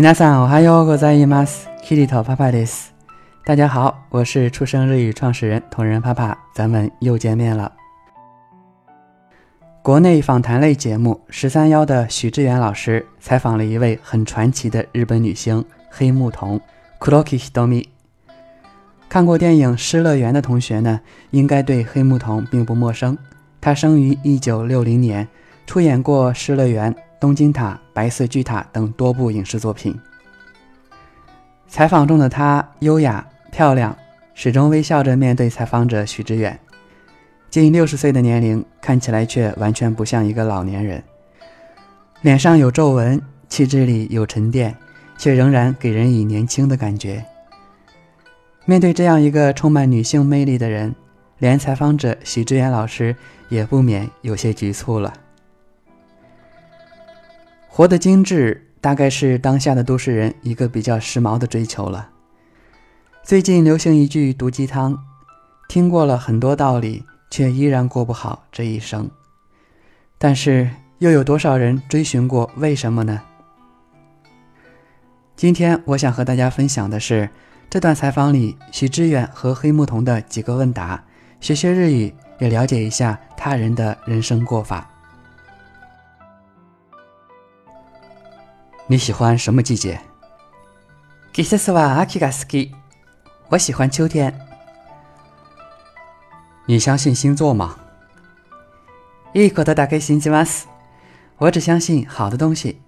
皆さんおはようございます。キリトパパです。大家好，我是出生日语创始人同人帕帕，咱们又见面了。国内访谈类节目《十三幺》的许志远老师采访了一位很传奇的日本女星黑木瞳 （Kuroki Hitomi）。看过电影《失乐园》的同学呢，应该对黑木瞳并不陌生。她生于一九六零年，出演过《失乐园》。 东京塔、白色巨塔等多部影视作品。采访中的她优雅漂亮，始终微笑着面对采访者许知远。近六十岁的年龄，看起来却完全不像一个老年人。脸上有皱纹，气质里有沉淀，却仍然给人以年轻的感觉。面对这样一个充满女性魅力的人，连采访者许知远老师也不免有些局促了。活得精致，大概是当下的都市人一个比较时髦的追求了。最近流行一句毒鸡汤：听过了很多道理，却依然过不好这一生。但是，又有多少人追寻过为什么呢？今天我想和大家分享的是这段采访里许知远和黑木瞳的几个问答，学学日语，也了解一下他人的人生过法。你喜欢什么季节？季節は秋が好き。我喜欢秋天。你相信星座吗？いいことだけ信じます。我只相信好的东西。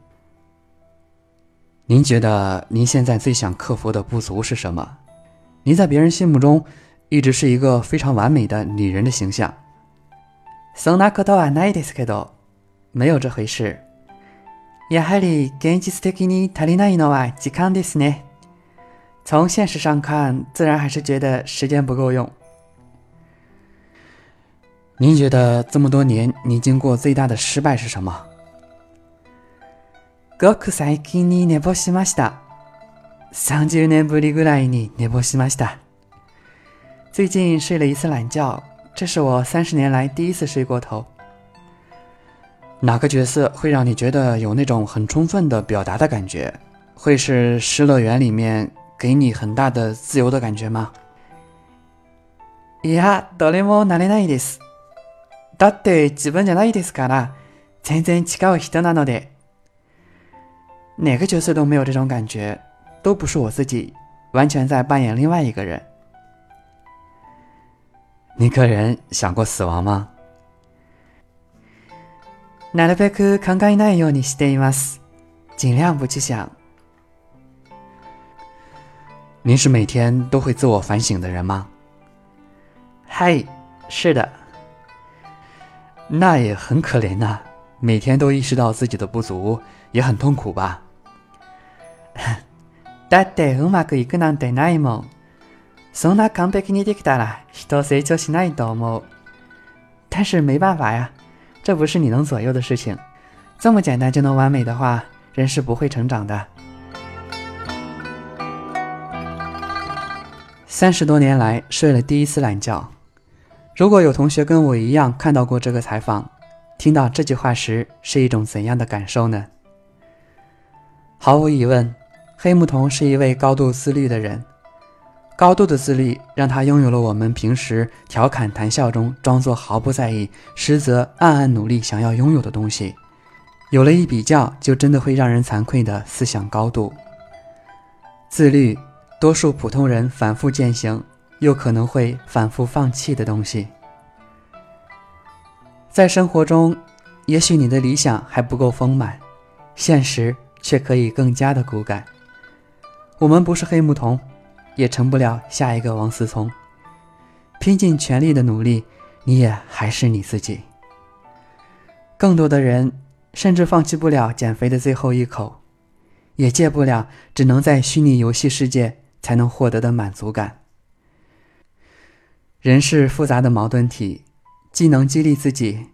您觉得您现在最想克服的不足是什么？您在别人心目中一直是一个非常完美的女人的形象。そんなことはないですけど。没有这回事。 やはり現実的に足りないのは時間ですね。从现实上看，自然还是觉得时间不够用。您觉得这么多年你经过最大的失败是什么？ごく最近に寝坊しました。三十年ぶりぐらいに寝坊しました。最近睡了一次懒觉，这是我三十年来第一次睡过头。 哪个角色会让你觉得有那种很充分的表达的感觉？会是《失乐园》里面给你很大的自由的感觉吗？いや、どれもなれないです。だって自分じゃないですから、全然違う人なので。哪个角色都没有这种感觉，都不是我自己，完全在扮演另外一个人。你个人想过死亡吗？ なるべく考えないようにしています。尽量不去想。您是每天都会自我反省的人吗？嗨，是的。那也很可怜呐，每天都意识到自己的不足，也很痛苦吧？だってうまくいくなんてないもん。そんな完璧にできたら人成長しないと思う。但是没办法呀。 这不是你能左右的事情，这么简单就能完美的话，人是不会成长的。三十多年来睡了第一次懒觉，如果有同学跟我一样看到过这个采访，听到这句话时是一种怎样的感受呢？毫无疑问，黑木瞳是一位高度自律的人。高度的自律让他拥有了我们平时调侃谈笑中装作毫不在意，实则暗暗努力想要拥有的东西。有了一比较，就真的会让人惭愧的思想高度。自律，多数普通人反复践行，又可能会反复放弃的东西。在生活中，也许你的理想还不够丰满，现实却可以更加的骨感。我们不是黑木瞳。也成不了下一个王思聪。拼尽全力的努力，你也还是你自己。更多的人甚至放弃不了减肥的最后一口，也戒不了只能在虚拟游戏世界才能获得的满足感。人是复杂的矛盾体，既能激励自己，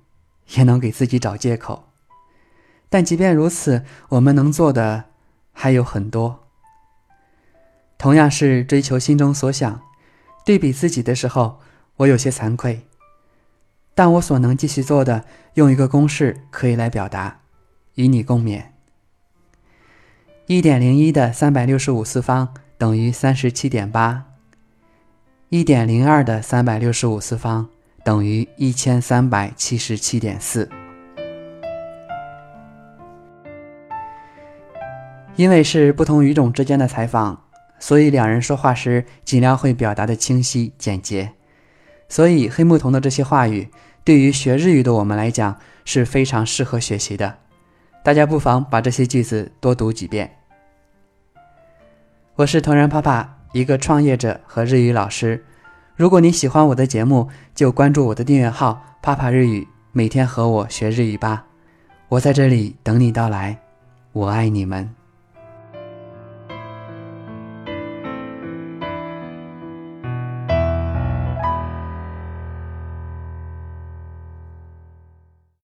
也能给自己找借口。但即便如此，我们能做的还有很多。同样是追求心中所想，对比自己的时候，我有些惭愧。但我所能继续做的，用一个公式可以来表达，与你共勉。一点零一的三百六十五次方等于三十七点八。一点零二的三百六十五次方等于一千三百七十七点四。因为是不同语种之间的采访，所以两人说话时尽量会表达的清晰简洁。所以黑木瞳的这些话语，对于学日语的我们来讲是非常适合学习的。大家不妨把这些句子多读几遍。我是同仁爸爸，一个创业者和日语老师。如果你喜欢我的节目，就关注我的订阅号“啪啪日语”，每天和我学日语吧。我在这里等你到来，我爱你们。